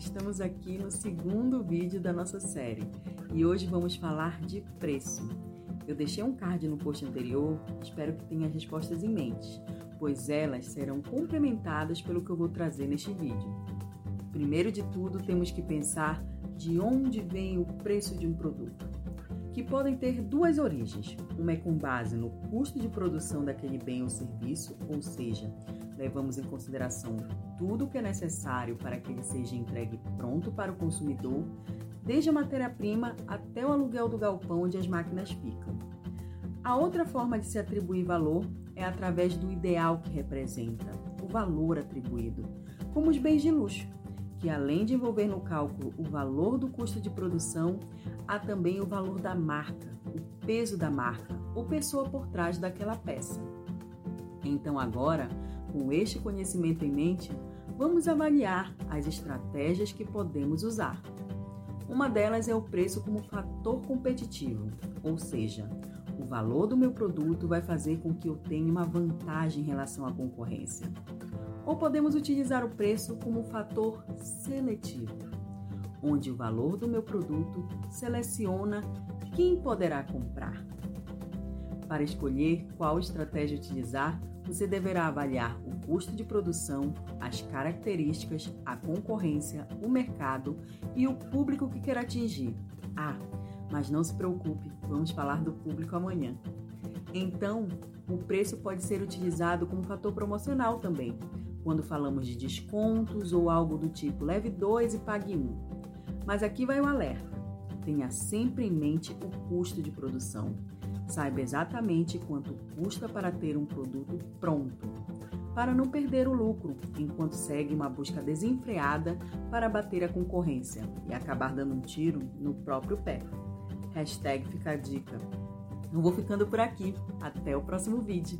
Estamos aqui no segundo vídeo da nossa série e hoje vamos falar de preço. Eu deixei um card no post anterior, espero que tenha as respostas em mente, pois elas serão complementadas pelo que eu vou trazer neste vídeo. Primeiro de tudo, temos que pensar de onde vem o preço de um produto, que podem ter duas origens. Uma é com base no custo de produção daquele bem ou serviço, ou seja, levamos em consideração tudo o que é necessário para que ele seja entregue pronto para o consumidor, desde a matéria-prima até o aluguel do galpão onde as máquinas ficam. A outra forma de se atribuir valor é através do ideal que representa, o valor atribuído, como os bens de luxo, que além de envolver no cálculo o valor do custo de produção, há também o valor da marca, o peso da marca ou pessoa por trás daquela peça. Então agora, com este conhecimento em mente, vamos avaliar as estratégias que podemos usar. Uma delas é o preço como fator competitivo, ou seja, o valor do meu produto vai fazer com que eu tenha uma vantagem em relação à concorrência. Ou podemos utilizar o preço como fator seletivo, onde o valor do meu produto seleciona quem poderá comprar. Para escolher qual estratégia utilizar, você deverá avaliar o custo de produção, as características, a concorrência, o mercado e o público que quer atingir. Ah, mas não se preocupe, vamos falar do público amanhã. Então, o preço pode ser utilizado como fator promocional também, quando falamos de descontos ou algo do tipo leve dois e pague um. Mas aqui vai o alerta: tenha sempre em mente o custo de produção. Saiba exatamente quanto custa para ter um produto pronto, para não perder o lucro enquanto segue uma busca desenfreada para bater a concorrência e acabar dando um tiro no próprio pé. Hashtag fica a dica. Eu vou ficando por aqui. Até o próximo vídeo.